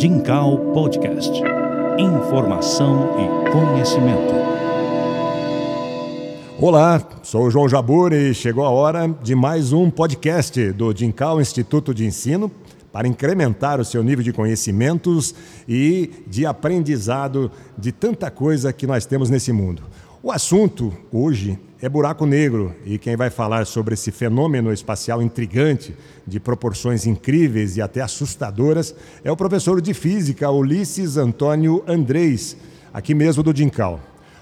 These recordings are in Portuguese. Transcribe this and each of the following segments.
Dincal Podcast. Informação e conhecimento. Olá, sou o João Jabur e chegou a hora de mais um podcast do Dincal Instituto de Ensino para incrementar o seu nível de conhecimentos e de aprendizado de tanta coisa que nós temos nesse mundo. O assunto hoje é buraco negro e quem vai falar sobre esse fenômeno espacial intrigante, de proporções incríveis e até assustadoras, é o professor de física Ulisses Antônio Andrés, aqui mesmo do Dincal.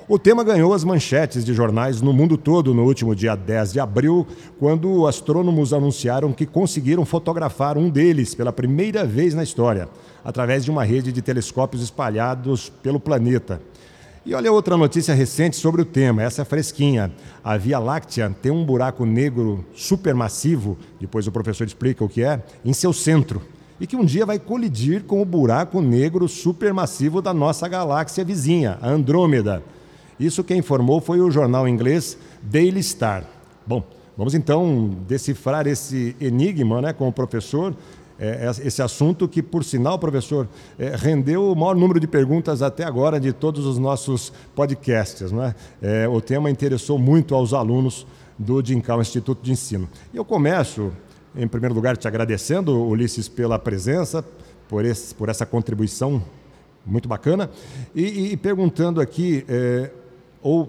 O tema ganhou as manchetes de jornais no mundo todo no último dia 10 de abril, quando astrônomos anunciaram que conseguiram fotografar um deles pela primeira vez na história, através de uma rede de telescópios espalhados pelo planeta. E olha outra notícia recente sobre o tema, essa é fresquinha. A Via Láctea tem um buraco negro supermassivo, depois o professor explica o que é, em seu centro. E que um dia vai colidir com o buraco negro supermassivo da nossa galáxia vizinha, a Andrômeda. Isso quem informou foi o jornal inglês Daily Star. Bom, vamos então decifrar esse enigma né, com o professor é, é, esse assunto que, por sinal, professor, é, rendeu o maior número de perguntas até agora de todos os nossos podcasts. Né? É, o tema interessou muito aos alunos do DINCAL Instituto de Ensino. E eu começo, em primeiro lugar, te agradecendo, Ulisses, pela presença, por, esse, por essa contribuição muito bacana, e, e perguntando aqui, é, ou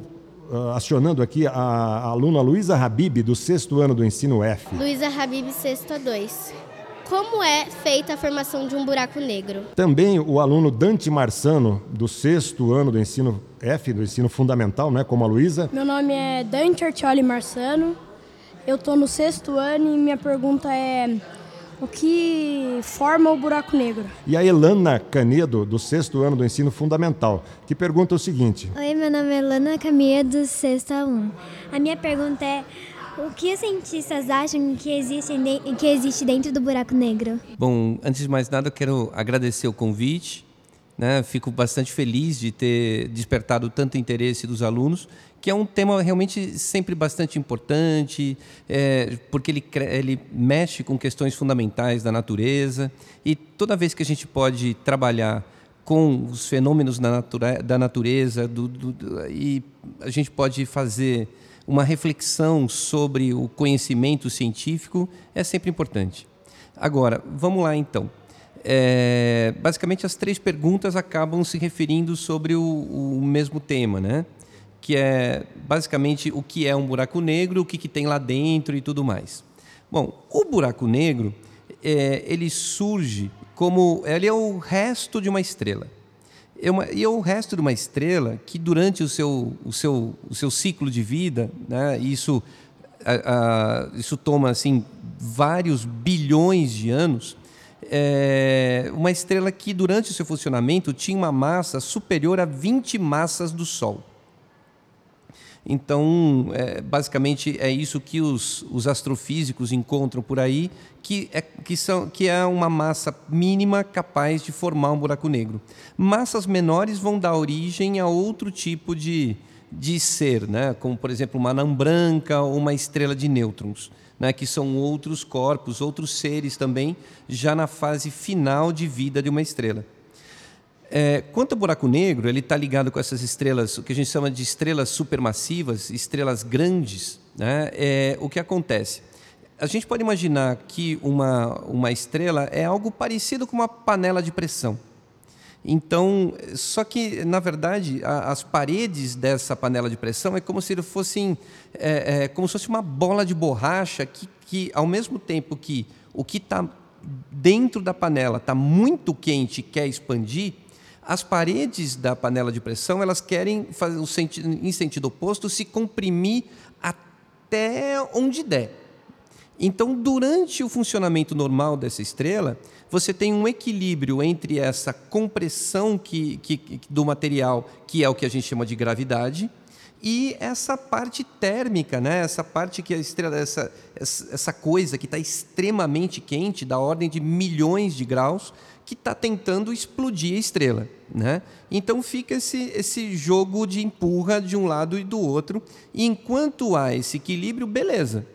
uh, acionando aqui a, a aluna Luísa Habib, do sexto ano do ensino F. Luísa Habib, sexto a 2. Como é feita a formação de um buraco negro? Também o aluno Dante Marçano, do sexto ano do ensino F, do ensino fundamental, né, como a Luísa. Meu nome é Dante Artioli Marçano, eu estou no sexto ano e minha pergunta é o que forma o buraco negro? E a Elana Canedo, do sexto ano do ensino fundamental, que pergunta o seguinte: Oi, meu nome é Elana Caminha, do sexto a 1. A minha pergunta é o que os cientistas acham que existe, que existe dentro do buraco negro? Bom, antes de mais nada, eu quero agradecer o convite. Né? Fico bastante feliz de ter despertado tanto interesse dos alunos, que é um tema realmente sempre bastante importante, é, porque ele, ele mexe com questões fundamentais da natureza. E toda vez que a gente pode trabalhar com os fenômenos da, natura, da natureza do, do, do, e a gente pode fazer uma reflexão sobre o conhecimento científico é sempre importante. Agora, vamos lá então. É, basicamente, as três perguntas acabam se referindo sobre o, o, mesmo tema, né? Que é basicamente o que é um buraco negro, o que, que tem lá dentro e tudo mais. Bom, o buraco negro é, ele surge como ele é o resto de uma estrela. É uma, e é o resto de uma estrela que durante o seu, o seu, o seu ciclo de vida, né, isso, a, a, isso toma assim vários bilhões de anos, é uma estrela que durante o seu funcionamento tinha uma massa superior a 20 massas do Sol. Então, é, basicamente, é isso que os, os, astrofísicos encontram por aí, que é, que, são, que é uma massa mínima capaz de formar um buraco negro. Massas menores vão dar origem a outro tipo de, de ser, né? como, por exemplo, uma anã branca ou uma estrela de nêutrons, né? que são outros corpos, outros seres também, já na fase final de vida de uma estrela. É, quanto ao buraco negro, ele está ligado com essas estrelas, o que a gente chama de estrelas supermassivas, estrelas grandes. Né? É, o que acontece? A gente pode imaginar que uma, uma estrela é algo parecido com uma panela de pressão. Então, só que, na verdade, a, as paredes dessa panela de pressão é como se fossem é, é, como se fosse uma bola de borracha que, que, ao mesmo tempo que o que está dentro da panela está muito quente e quer expandir, as paredes da panela de pressão elas querem fazer em sentido oposto se comprimir até onde der. Então, durante o funcionamento normal dessa estrela, você tem um equilíbrio entre essa compressão que, que, do material, que é o que a gente chama de gravidade, e essa parte térmica, né? essa parte que a estrela, essa, essa coisa que está extremamente quente, da ordem de milhões de graus, que está tentando explodir a estrela. Né? Então fica esse, esse jogo de empurra de um lado e do outro. E enquanto há esse equilíbrio, beleza.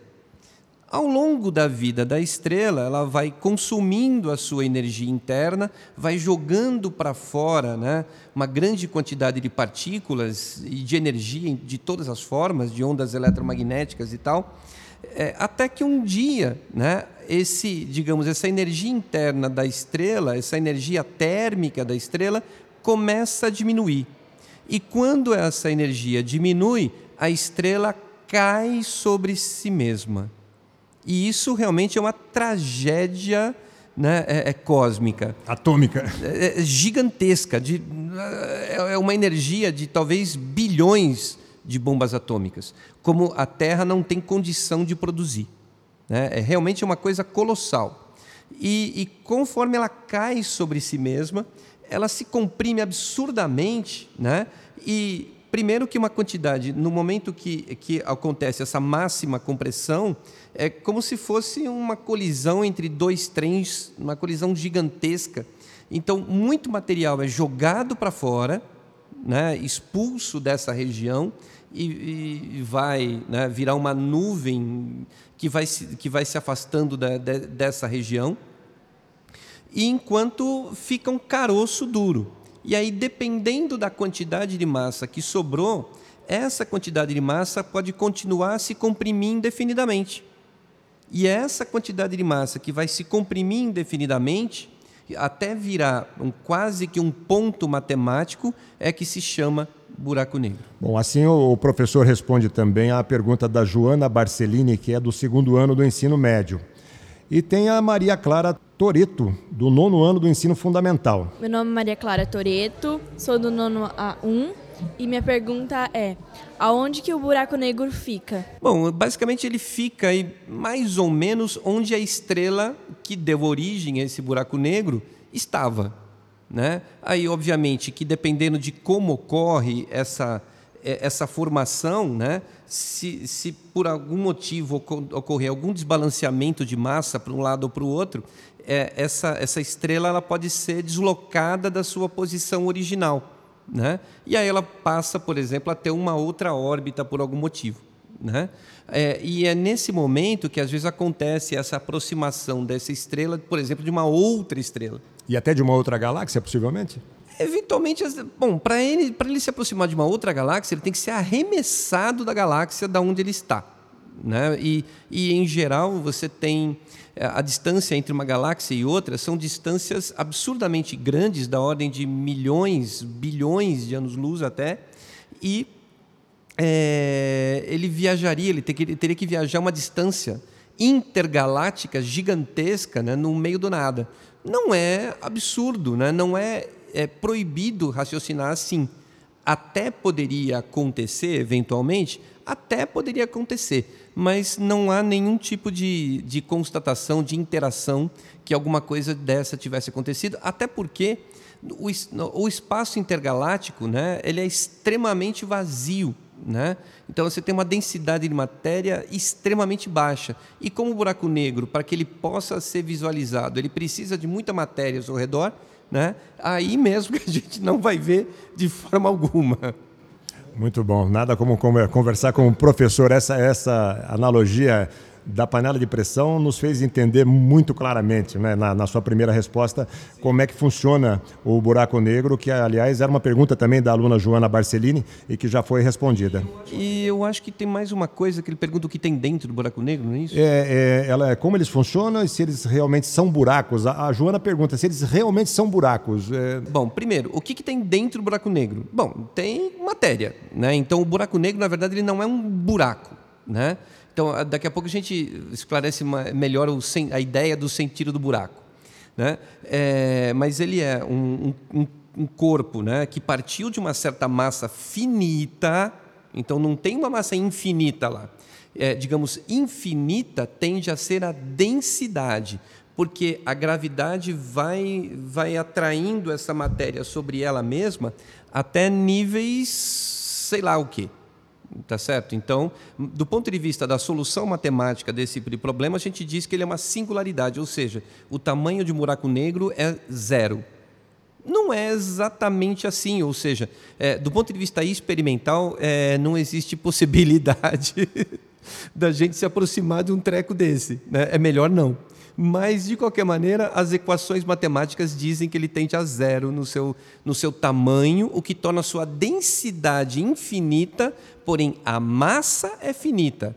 Ao longo da vida da estrela, ela vai consumindo a sua energia interna, vai jogando para fora né, uma grande quantidade de partículas e de energia de todas as formas, de ondas eletromagnéticas e tal, é, até que um dia, né, esse, digamos, essa energia interna da estrela, essa energia térmica da estrela, começa a diminuir. E quando essa energia diminui, a estrela cai sobre si mesma. E isso realmente é uma tragédia né, é, é cósmica. Atômica. É, é gigantesca. De, é, é uma energia de talvez bilhões de bombas atômicas, como a Terra não tem condição de produzir. Né? É realmente uma coisa colossal. E, e conforme ela cai sobre si mesma, ela se comprime absurdamente, né? e primeiro que uma quantidade, no momento que, que acontece essa máxima compressão, é como se fosse uma colisão entre dois trens, uma colisão gigantesca. Então, muito material é jogado para fora, né, expulso dessa região, e, e vai né, virar uma nuvem que vai se, que vai se afastando da, de, dessa região, e enquanto fica um caroço duro. E aí, dependendo da quantidade de massa que sobrou, essa quantidade de massa pode continuar a se comprimir indefinidamente. E essa quantidade de massa que vai se comprimir indefinidamente, até virar um, quase que um ponto matemático, é que se chama buraco negro. Bom, assim o professor responde também à pergunta da Joana Barcelini, que é do segundo ano do ensino médio. E tem a Maria Clara Toreto, do nono ano do ensino fundamental. Meu nome é Maria Clara Toreto, sou do nono A1 e minha pergunta é: aonde que o buraco negro fica? Bom, basicamente ele fica aí mais ou menos onde a estrela que deu origem a esse buraco negro estava. Né? Aí, obviamente, que dependendo de como ocorre essa, é, essa formação, né? se, se por algum motivo ocorrer algum desbalanceamento de massa para um lado ou para o outro, é, essa, essa estrela ela pode ser deslocada da sua posição original. Né? E aí ela passa, por exemplo, a ter uma outra órbita por algum motivo. Né? É, e é nesse momento que às vezes acontece essa aproximação dessa estrela, por exemplo, de uma outra estrela. E até de uma outra galáxia, possivelmente? Eventualmente, bom, para ele, ele se aproximar de uma outra galáxia, ele tem que ser arremessado da galáxia da onde ele está. Né? E, e, em geral, você tem é, a distância entre uma galáxia e outra são distâncias absurdamente grandes, da ordem de milhões, bilhões de anos-luz até, e é, ele viajaria, ele teria que viajar uma distância intergaláctica gigantesca né, no meio do nada. Não é absurdo, né? não é, é proibido raciocinar assim. Até poderia acontecer, eventualmente, até poderia acontecer, mas não há nenhum tipo de, de constatação, de interação que alguma coisa dessa tivesse acontecido, até porque o, o espaço intergaláctico né, ele é extremamente vazio. Né? Então você tem uma densidade de matéria extremamente baixa. E como o buraco negro, para que ele possa ser visualizado, ele precisa de muita matéria ao redor, né? aí mesmo que a gente não vai ver de forma alguma. Muito bom. Nada como conversar com o professor. Essa, essa analogia da panela de pressão nos fez entender muito claramente, né, na, na, sua primeira resposta, como é que funciona o buraco negro, que, aliás, era uma pergunta também da aluna Joana Barcelini e que já foi respondida. E eu acho que tem mais uma coisa que ele pergunta o que tem dentro do buraco negro, não é isso? É, é ela, é como eles funcionam e se eles realmente são buracos. A, a Joana pergunta se eles realmente são buracos. É... Bom, primeiro, o que, que tem dentro do buraco negro? Bom, tem matéria, né? Então, o buraco negro, na verdade, ele não é um buraco, né? Então, daqui a pouco a gente esclarece melhor a ideia do sentido do buraco. Né? É, mas ele é um, um, um, corpo né, que partiu de uma certa massa finita, então não tem uma massa infinita lá. É, digamos, infinita tende a ser a densidade, porque a gravidade vai, vai atraindo essa matéria sobre ela mesma até níveis, sei lá o quê. Tá certo? Então, do ponto de vista da solução matemática desse problema, a gente diz que ele é uma singularidade, ou seja, o tamanho de um buraco negro é zero. Não é exatamente assim, ou seja, é, do ponto de vista experimental, é, não existe possibilidade da gente se aproximar de um treco desse. Né? É melhor não. Mas, de qualquer maneira, as equações matemáticas dizem que ele tende a zero no seu, no seu tamanho, o que torna a sua densidade infinita, porém a massa é finita.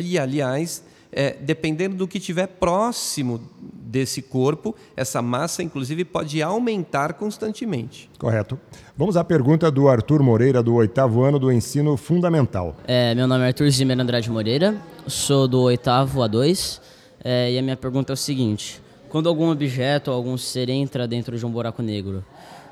E, aliás, é, dependendo do que estiver próximo desse corpo, essa massa, inclusive, pode aumentar constantemente. Correto. Vamos à pergunta do Arthur Moreira, do oitavo ano do ensino fundamental. É, meu nome é Arthur Zimmer Andrade Moreira, sou do oitavo A2, é, e a minha pergunta é o seguinte: quando algum objeto ou algum ser entra dentro de um buraco negro,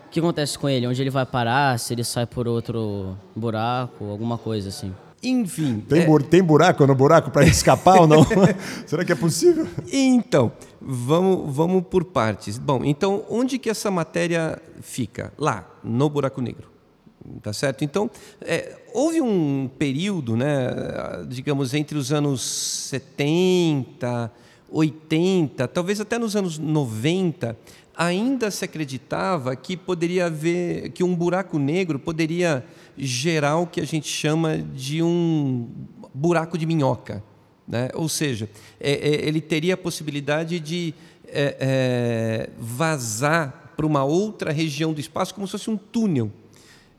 o que acontece com ele? Onde ele vai parar? Se ele sai por outro buraco, alguma coisa assim? Enfim. Tem, é... tem buraco no buraco para escapar ou não? Será que é possível? Então, vamos, vamos por partes. Bom, então, onde que essa matéria fica? Lá, no buraco negro. Tá certo? Então, é, houve um período, né, digamos, entre os anos 70, 80, talvez até nos anos 90, ainda se acreditava que poderia haver, que um buraco negro poderia gerar o que a gente chama de um buraco de minhoca. Né? Ou seja, é, é, ele teria a possibilidade de é, é vazar para uma outra região do espaço como se fosse um túnel.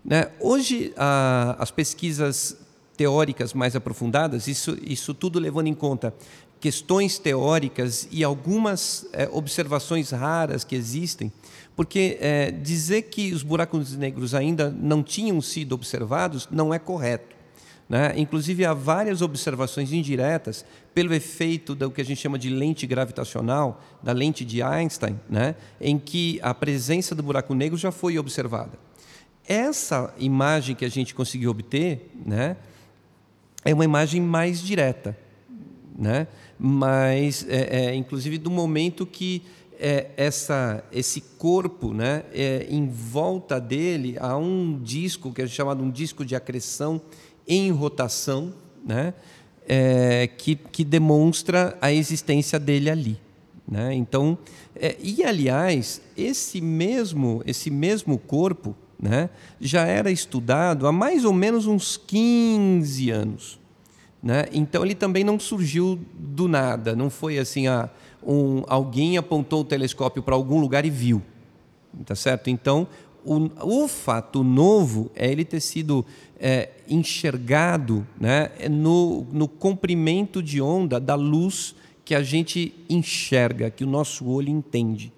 Né? Hoje, a, as pesquisas teóricas mais aprofundadas, isso, isso tudo levando em conta questões teóricas e algumas é, observações raras que existem, porque é, dizer que os buracos negros ainda não tinham sido observados não é correto. Né? Inclusive, há várias observações indiretas pelo efeito do que a gente chama de lente gravitacional, da lente de Einstein, né? em que a presença do buraco negro já foi observada. Essa imagem que a gente conseguiu obter né, é uma imagem mais direta, né? mas, é, é, inclusive, do momento que é, essa, esse corpo, né, é, em volta dele há um disco que é chamado um disco de acreção em rotação, né, é, que, que demonstra a existência dele ali. Né? Então, é, e aliás, esse mesmo, esse mesmo corpo né, já era estudado há mais ou menos uns 15 anos. Né? Então ele também não surgiu do nada, não foi assim, ah, um, alguém apontou o telescópio para algum lugar e viu. Tá certo? Então, o, o fato novo é ele ter sido é, enxergado né, no, no comprimento de onda da luz que a gente enxerga, que o nosso olho entende.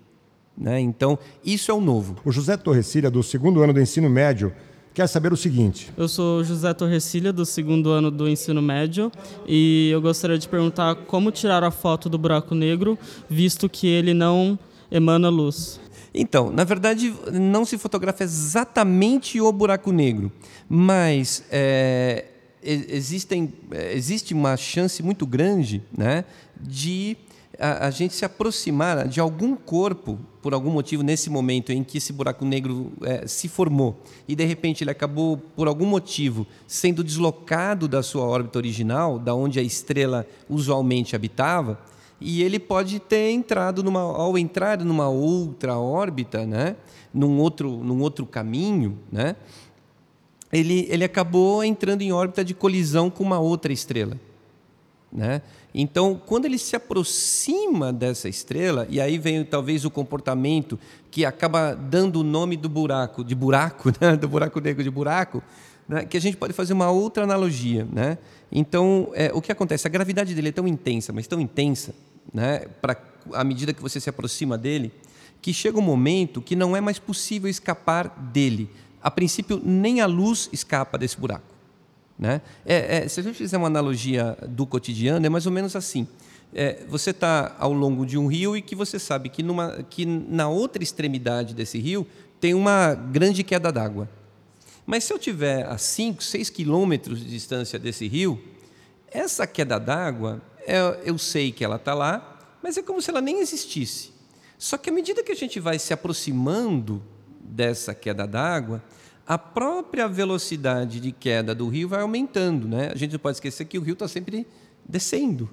Né? Então, isso é o novo. O José Torrecilha, do segundo ano do ensino médio, quer saber o seguinte. Eu sou José Torrecilha, do segundo ano do ensino médio, e eu gostaria de perguntar como tirar a foto do buraco negro, visto que ele não emana luz. Então, na verdade, não se fotografa exatamente o buraco negro, mas é, existem, é, existe uma chance muito grande né, de a, a, gente se aproximar de algum corpo, por algum motivo, nesse momento em que esse buraco negro é, se formou, e de repente ele acabou, por algum motivo, sendo deslocado da sua órbita original, da onde a estrela usualmente habitava, e ele pode ter entrado numa, ao entrar numa outra órbita, né, num outro, num outro caminho, né, ele, ele acabou entrando em órbita de colisão com uma outra estrela. Né? Então, quando ele se aproxima dessa estrela, e aí vem talvez o comportamento que acaba dando o nome do buraco, de buraco, né? do buraco negro de buraco, né? que a gente pode fazer uma outra analogia. Né? Então, é, o que acontece? A gravidade dele é tão intensa, mas tão intensa, né? Pra, à medida que você se aproxima dele, que chega um momento que não é mais possível escapar dele. A princípio, nem a luz escapa desse buraco. Né? É, é, se a gente fizer uma analogia do cotidiano, é mais ou menos assim. É, você está ao longo de um rio e que você sabe que, numa, que na outra extremidade desse rio tem uma grande queda d'água. Mas se eu tiver a 5, 6 quilômetros de distância desse rio, essa queda d'água, é, eu sei que ela está lá, mas é como se ela nem existisse. Só que à medida que a gente vai se aproximando dessa queda d'água, a própria velocidade de queda do rio vai aumentando. Né? A gente não pode esquecer que o rio está sempre descendo.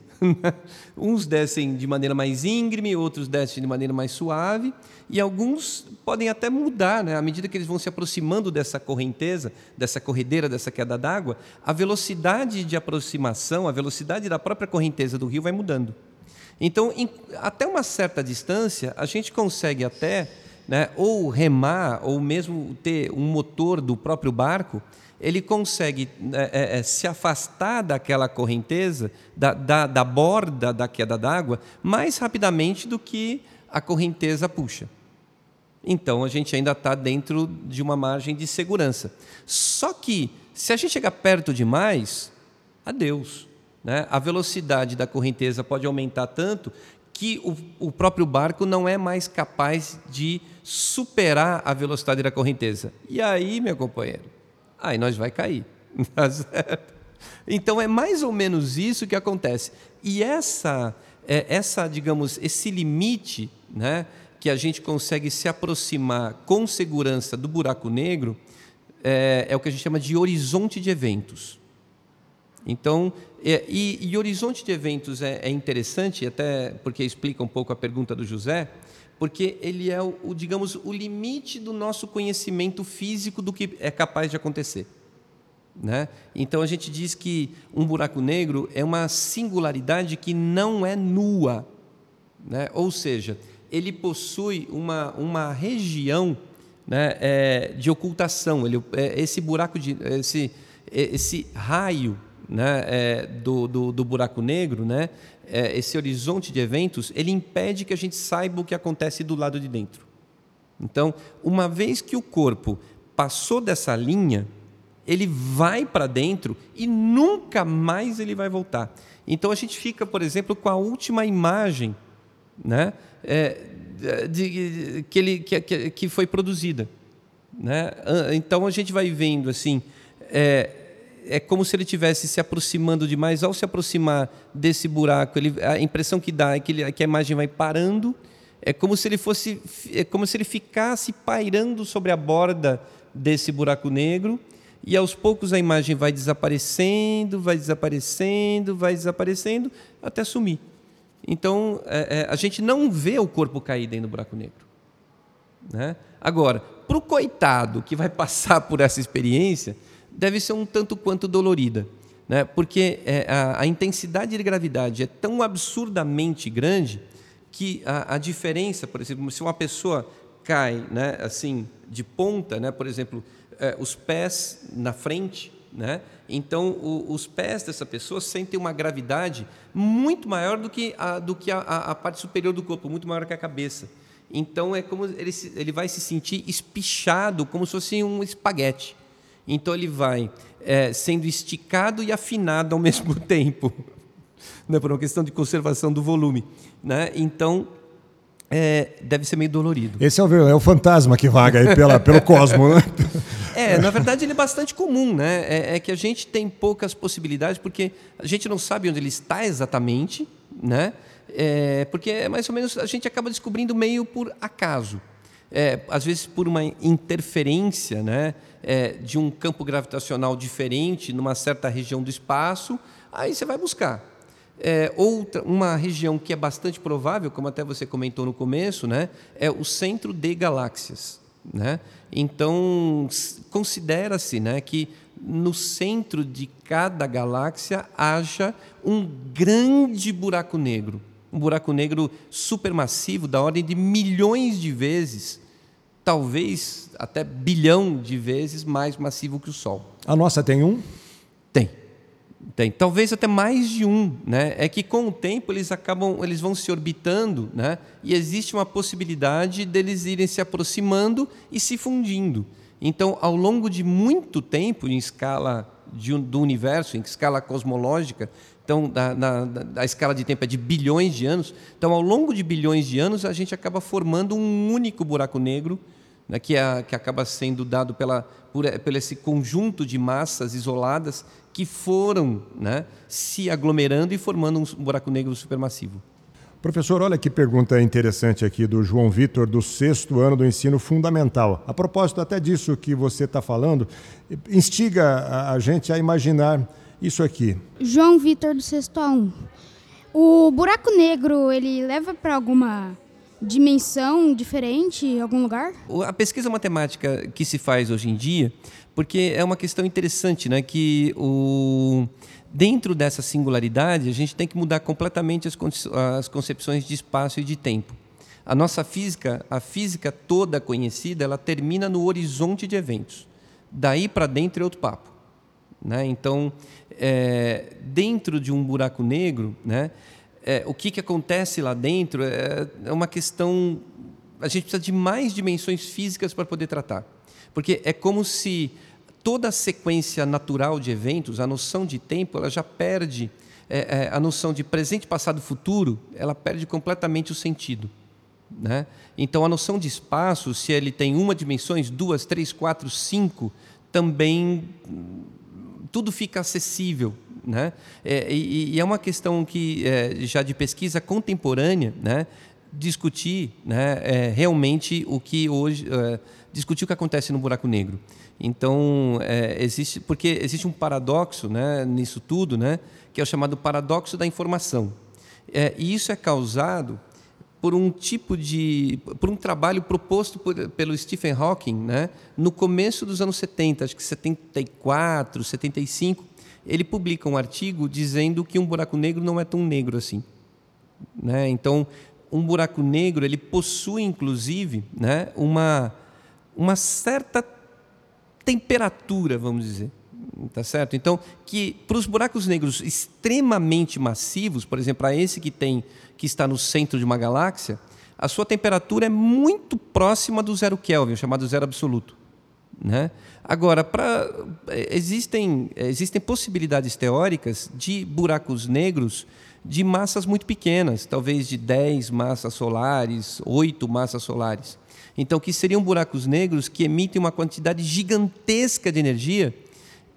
Uns descem de maneira mais íngreme, outros descem de maneira mais suave, e alguns podem até mudar, né? à medida que eles vão se aproximando dessa correnteza, dessa corredeira, dessa queda d'água, a velocidade de aproximação, a velocidade da própria correnteza do rio vai mudando. Então, em, até uma certa distância, a gente consegue até né, ou remar, ou mesmo ter um motor do próprio barco, ele consegue é, é, se afastar daquela correnteza, da, da, da borda da queda d'água, mais rapidamente do que a correnteza puxa. Então a gente ainda está dentro de uma margem de segurança. Só que, se a gente chegar perto demais, adeus. Né? A velocidade da correnteza pode aumentar tanto que o, o próprio barco não é mais capaz de superar a velocidade da correnteza. E aí, meu companheiro, aí nós vai cair. Tá então é mais ou menos isso que acontece. E essa, é, essa digamos, esse limite, né, que a gente consegue se aproximar com segurança do buraco negro, é, é o que a gente chama de horizonte de eventos. Então, é, e, e, horizonte de eventos é, é, interessante, até porque explica um pouco a pergunta do José, porque ele é, o, o, digamos, o limite do nosso conhecimento físico do que é capaz de acontecer. Né? Então, a gente diz que um buraco negro é uma singularidade que não é nua. Né? Ou seja, ele possui uma, uma região né, é, de ocultação. Ele, é, esse buraco, de, esse, esse raio né, é, do, do, do, buraco negro, né, é, esse horizonte de eventos, ele impede que a gente saiba o que acontece do lado de dentro. Então, uma vez que o corpo passou dessa linha, ele vai para dentro e nunca mais ele vai voltar. Então a gente fica, por exemplo, com a última imagem né, é, de, que, ele, que, que, foi produzida. Né? Então a gente vai vendo assim. É, é como se ele estivesse se aproximando demais. Ao se aproximar desse buraco, ele, a impressão que dá é que, ele, que a imagem vai parando. É como se ele fosse, é como se ele ficasse pairando sobre a borda desse buraco negro. E aos poucos a imagem vai desaparecendo, vai desaparecendo, vai desaparecendo, até sumir. Então é, é, a gente não vê o corpo cair dentro do buraco negro. Né? Agora, para o coitado que vai passar por essa experiência, deve ser um tanto quanto dolorida, né? porque é, a, a, intensidade de gravidade é tão absurdamente grande que a, a, diferença, por exemplo, se uma pessoa cai né, assim de ponta, né, por exemplo, é, os pés na frente, né, então o, os pés dessa pessoa sentem uma gravidade muito maior do que a, do que a, a parte superior do corpo, muito maior que a cabeça. Então é como ele, ele vai se sentir espichado, como se fosse um espaguete. Então ele vai é, sendo esticado e afinado ao mesmo tempo, né, por uma questão de conservação do volume. Né? Então é, deve ser meio dolorido. Esse é o, é o fantasma que vaga aí pela, pelo cosmo, né? É, na verdade ele é bastante comum, né? É, é, que a gente tem poucas possibilidades porque a gente não sabe onde ele está exatamente, né? É, porque é mais ou menos a gente acaba descobrindo meio por acaso é, às vezes por uma interferência né, é, de um campo gravitacional diferente numa certa região do espaço, aí você vai buscar. É, outra, uma região que é bastante provável, como até você comentou no começo, né, é o centro de galáxias. Né? Então, considera-se né, que no centro de cada galáxia haja um grande buraco negro. Um buraco negro supermassivo, da ordem de milhões de vezes talvez até bilhão de vezes mais massivo que o Sol. A nossa tem um? Tem. Tem. Talvez até mais de um. Né? É que com o tempo eles acabam, eles vão se orbitando, né? e existe uma possibilidade deles irem se aproximando e se fundindo. Então, ao longo de muito tempo, em escala de, do universo, em escala cosmológica, então da, da, escala de tempo é de bilhões de anos. Então, ao longo de bilhões de anos, a gente acaba formando um único buraco negro né, que, é, que acaba sendo dado pela, por, por esse conjunto de massas isoladas que foram né, se aglomerando e formando um buraco negro supermassivo. Professor, olha que pergunta interessante aqui do João Vitor, do sexto ano do ensino fundamental. A propósito até disso que você está falando, instiga a gente a imaginar isso aqui? João Vitor do sexto A1. O buraco negro, ele leva para alguma dimensão diferente em algum lugar? A pesquisa matemática que se faz hoje em dia, porque é uma questão interessante, né, que o dentro dessa singularidade a gente tem que mudar completamente as, as concepções de espaço e de tempo. A nossa física, a física toda conhecida, ela termina no horizonte de eventos. Daí para dentro é outro papo. Né? Então, é, dentro de um buraco negro, né, é, o que, que acontece lá dentro é, é uma questão. A gente precisa de mais dimensões físicas para poder tratar. Porque é como se toda a sequência natural de eventos, a noção de tempo, ela já perde é, é, a noção de presente, passado, futuro, ela perde completamente o sentido. Né? Então, a noção de espaço, se ele tem uma dimensão, duas, três, quatro, cinco, também tudo fica acessível. Né? É, e, e, é uma questão que, é, já de pesquisa contemporânea, né? discutir né? É, realmente o que hoje. É, discutir o que acontece no buraco negro. Então, é, existe, porque existe um paradoxo né, nisso tudo, né, que é o chamado paradoxo da informação. É, e isso é causado por um tipo de por um trabalho proposto por, pelo Stephen Hawking, né, no começo dos anos 70, acho que 74, 75, ele publica um artigo dizendo que um buraco negro não é tão negro assim, né? Então, um buraco negro ele possui inclusive, né, uma uma certa temperatura, vamos dizer tá certo? Então, que para os buracos negros extremamente massivos, por exemplo, para esse que tem que está no centro de uma galáxia, a sua temperatura é muito próxima do zero Kelvin, chamado zero absoluto. Né? Agora, pra, é, existem, existem possibilidades teóricas de buracos negros de massas muito pequenas, talvez de 10 massas solares, 8 massas solares. Então, que seriam buracos negros que emitem uma quantidade gigantesca de energia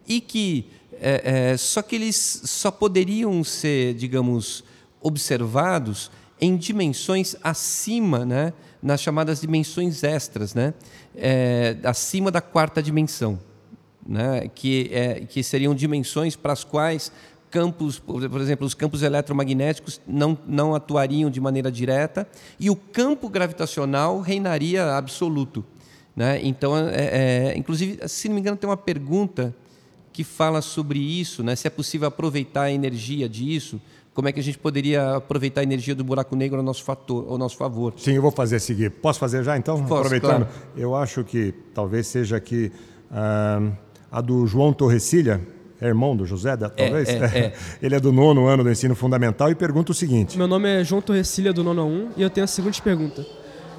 e que é, é, só que eles só poderiam ser, digamos, observados em dimensões acima, né, nas chamadas dimensões extras, né, é, acima da quarta dimensão, né, que, é, que seriam dimensões para as quais campos, por exemplo, os campos eletromagnéticos não, não atuariam de maneira direta e o campo gravitacional reinaria absoluto. Né? Então, é, é, inclusive, se não me engano, tem uma pergunta que fala sobre isso, né? se é possível aproveitar a energia disso, como é que a gente poderia aproveitar a energia do buraco negro ao nosso, fator, ao nosso favor. Sim, eu vou fazer a seguir. Posso fazer já então? Posso, Aproveitando. Claro. Eu acho que talvez seja aqui uh, a do João Torrecilha, é irmão do José, talvez? É, é, é. Ele é do nono ano do ensino fundamental e pergunta o seguinte. Meu nome é João Torrecilha, do nono 1, e eu tenho a seguinte pergunta.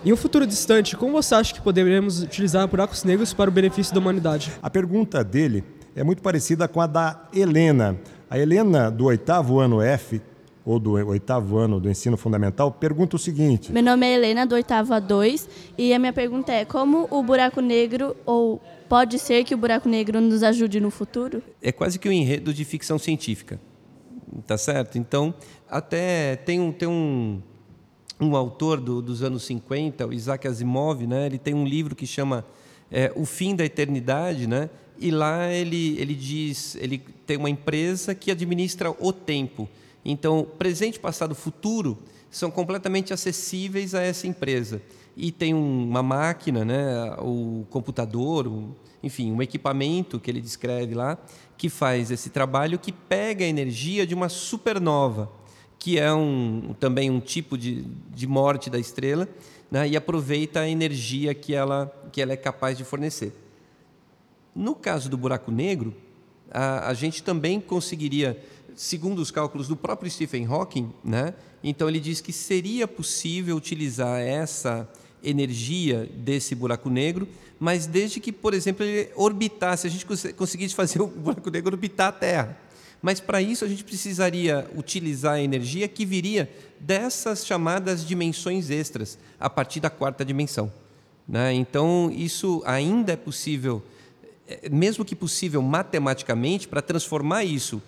Em um futuro distante, como você acha que poderemos utilizar buracos negros para o benefício da humanidade? A pergunta dele é muito parecida com a da Helena. A Helena, do oitavo ano F, ou do oitavo ano do ensino fundamental, pergunta o seguinte: Meu nome é Helena, do oitavo a 2, e a minha pergunta é: como o buraco negro, ou pode ser que o buraco negro nos ajude no futuro? É quase que um enredo de ficção científica, tá certo? Então, até tem um. Tem um um autor do, dos anos 50, o Isaac Asimov, né? ele tem um livro que chama é, O Fim da Eternidade, né? e lá ele, ele diz, ele tem uma empresa que administra o tempo. Então, presente, passado, futuro são completamente acessíveis a essa empresa. E tem uma máquina, né, o computador, enfim, um equipamento que ele descreve lá, que faz esse trabalho, que pega a energia de uma supernova, que é um, também um tipo de, de morte da estrela, né, e aproveita a energia que ela, que ela é capaz de fornecer. No caso do buraco negro, a, a gente também conseguiria, segundo os cálculos do próprio Stephen Hawking, né? então ele diz que seria possível utilizar essa energia desse buraco negro, mas desde que, por exemplo, ele orbitasse, a gente conseguisse fazer o buraco negro orbitar a Terra. Mas para isso a gente precisaria utilizar a energia que viria dessas chamadas dimensões extras, a partir da quarta dimensão. Né? Então, isso ainda é possível é, mesmo que possível matematicamente, para transformar isso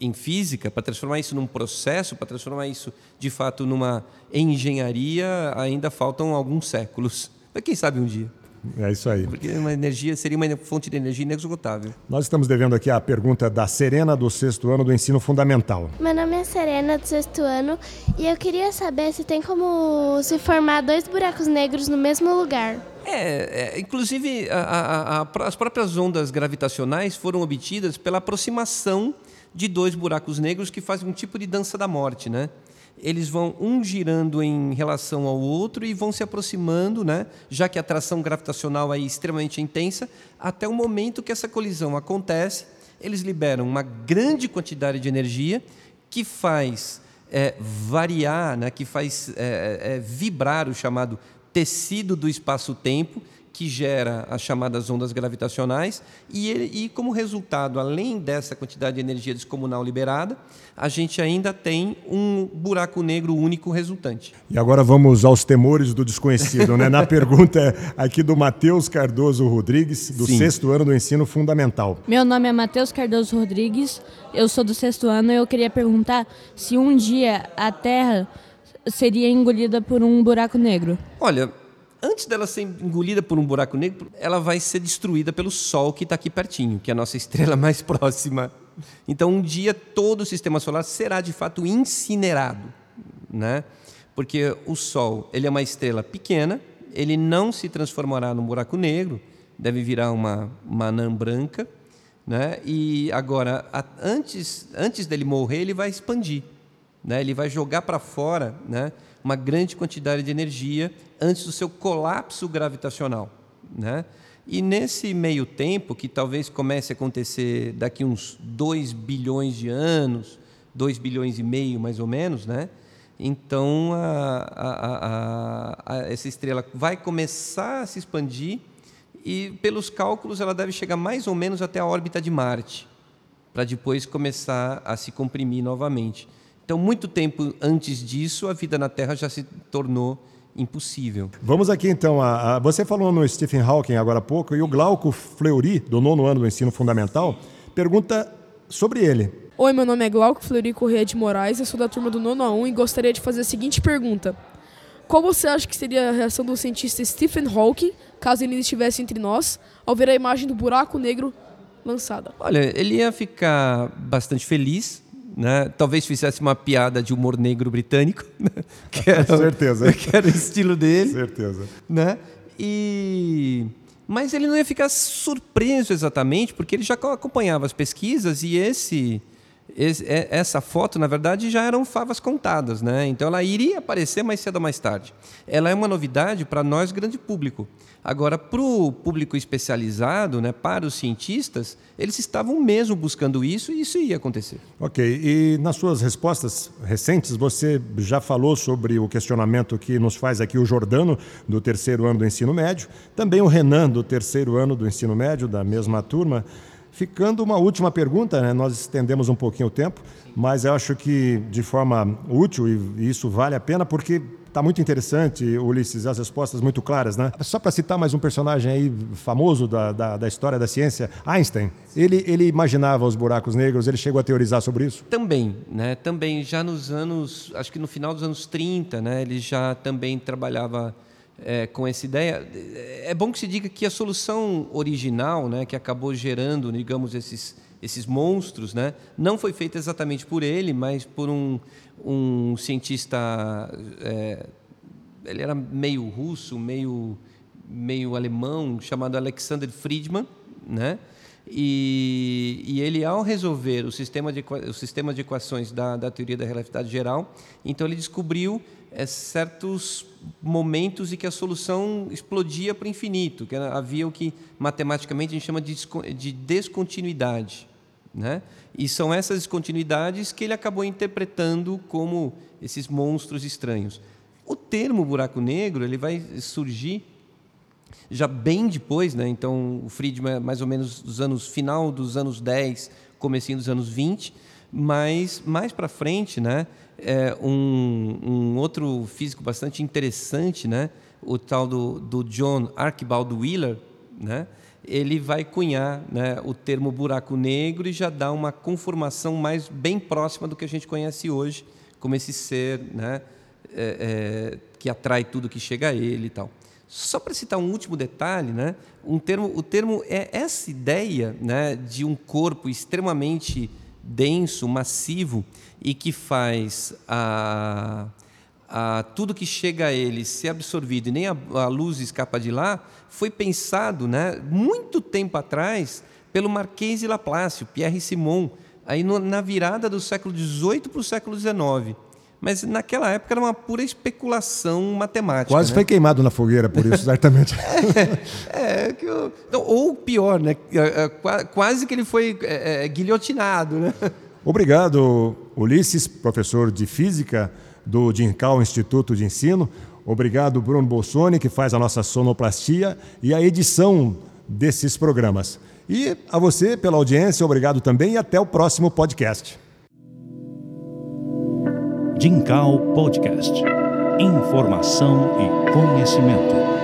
em física, para transformar isso num processo, para transformar isso de fato numa engenharia, ainda faltam alguns séculos. Mas quem sabe um dia. É isso aí. Porque uma energia seria uma fonte de energia inesgotável. Nós estamos devendo aqui a pergunta da Serena, do sexto ano do ensino fundamental. Meu nome é Serena, do sexto ano, e eu queria saber se tem como se formar dois buracos negros no mesmo lugar. É, é inclusive a, a, a, as próprias ondas gravitacionais foram obtidas pela aproximação de dois buracos negros que fazem um tipo de dança da morte, né? Eles vão um girando em relação ao outro e vão se aproximando, né? Já que a atração gravitacional é extremamente intensa, até o momento que essa colisão acontece, eles liberam uma grande quantidade de energia que faz é, variar, né? Que faz é, é, vibrar o chamado tecido do espaço-tempo que gera as chamadas ondas gravitacionais, e, ele, e como resultado, além dessa quantidade de energia descomunal liberada, a gente ainda tem um buraco negro único resultante. E agora vamos aos temores do desconhecido. né? Na pergunta aqui do Matheus Cardoso Rodrigues, do Sim. sexto ano do ensino fundamental. Meu nome é Matheus Cardoso Rodrigues, eu sou do sexto ano e eu queria perguntar se um dia a Terra seria engolida por um buraco negro. Olha, antes dela ser engolida por um buraco negro, ela vai ser destruída pelo Sol que está aqui pertinho, que é a nossa estrela mais próxima. Então, um dia todo o sistema solar será de fato incinerado, né? Porque o Sol ele é uma estrela pequena, ele não se transformará num buraco negro, deve virar uma, uma anã branca, né? E agora, antes, antes dele morrer, ele vai expandir, né? Ele vai jogar para fora, né? uma grande quantidade de energia antes do seu colapso gravitacional. Né? E nesse meio tempo, que talvez comece a acontecer daqui uns 2 bilhões de anos, 2 bilhões e meio mais ou menos, né? então a, a, a, essa estrela vai começar a se expandir e, pelos cálculos, ela deve chegar mais ou menos até a órbita de Marte, para depois começar a se comprimir novamente. Então, muito tempo antes disso, a vida na Terra já se tornou impossível. Vamos aqui então. A, a, você falou no Stephen Hawking agora há pouco, e o Glauco Fleury, do nono ano do ensino fundamental, pergunta sobre ele. Oi, meu nome é Glauco Fleury Corrêa de Moraes, eu sou da turma do nono a 1 e gostaria de fazer a seguinte pergunta. Qual você acha que seria a reação do cientista Stephen Hawking, caso ele estivesse entre nós, ao ver a imagem do buraco negro lançada? Olha, ele ia ficar bastante feliz, né? Talvez fizesse uma piada de humor negro britânico, né? que era, certeza, que era o estilo dele, certeza, né? E mas ele não ia ficar surpreso exatamente, porque ele já acompanhava as pesquisas e esse, esse é, essa foto, na verdade, já eram favas contadas, né? Então ela iria aparecer mais cedo ou mais tarde. Ela é uma novidade para nós, grande público. Agora, para o público especializado, né, para os cientistas, eles estavam mesmo buscando isso e isso ia acontecer. Ok. E nas suas respostas recentes, você já falou sobre o questionamento que nos faz aqui o Jordano, do terceiro ano do ensino médio, também o Renan, do terceiro ano do ensino médio, da mesma turma. Ficando uma última pergunta, né? nós estendemos um pouquinho o tempo, mas eu acho que de forma útil, e isso vale a pena, porque Está muito interessante, Ulisses, as respostas muito claras, né? Só para citar mais um personagem aí famoso da, da, da, história da ciência, Einstein. Ele, ele imaginava os buracos negros, ele chegou a teorizar sobre isso? Também, né? Também, já nos anos, acho que no final dos anos 30, né? Ele já também trabalhava é, com essa ideia. É bom que se diga que a solução original, né? Que acabou gerando, digamos, esses esses monstros, né? Não foi feita exatamente por ele, mas por um, um cientista, é, ele era meio russo, meio meio alemão, chamado Alexander Friedman, né? E, e, ele, ao resolver o sistema de, o sistema de equações da, da teoria da relatividade geral, então ele descobriu é, certos momentos em que a solução explodia para o infinito, que havia o que matematicamente a gente chama de, de descontinuidade. Né? E são essas descontinuidades que ele acabou interpretando como esses monstros estranhos. O termo buraco negro ele vai surgir já bem depois, né? então o Friedman é mais ou menos dos anos final dos anos 10, comecinho dos anos 20, mas mais para frente, né? É um, um, outro físico bastante interessante, né? o tal do, do John Archibald Wheeler, né? ele vai cunhar né, o termo buraco negro e já dá uma conformação mais bem próxima do que a gente conhece hoje, como esse ser né, é, é, que atrai tudo que chega a ele e tal. Só para citar um último detalhe, né? Um termo, o termo é essa ideia né, de um corpo extremamente denso, massivo e que faz a, a, tudo que chega a ele ser absorvido e nem a, a luz escapa de lá, foi pensado né, muito tempo atrás pelo Marquês de Laplace, Pierre Simon, aí no, na virada do século XVIII para o século XIX. Mas naquela época era uma pura especulação matemática. Quase né? foi queimado na fogueira por isso, certamente. é, é, que eu, não, ou pior, né? É, é, quase que ele foi é, é, guilhotinado, né? Obrigado, Ulisses, professor de física do DINCAL Instituto de Ensino. Obrigado, Bruno Bolsoni, que faz a nossa sonoplastia e a edição desses programas. E a você pela audiência, obrigado também e até o próximo podcast. Dincal Podcast. Informação e conhecimento.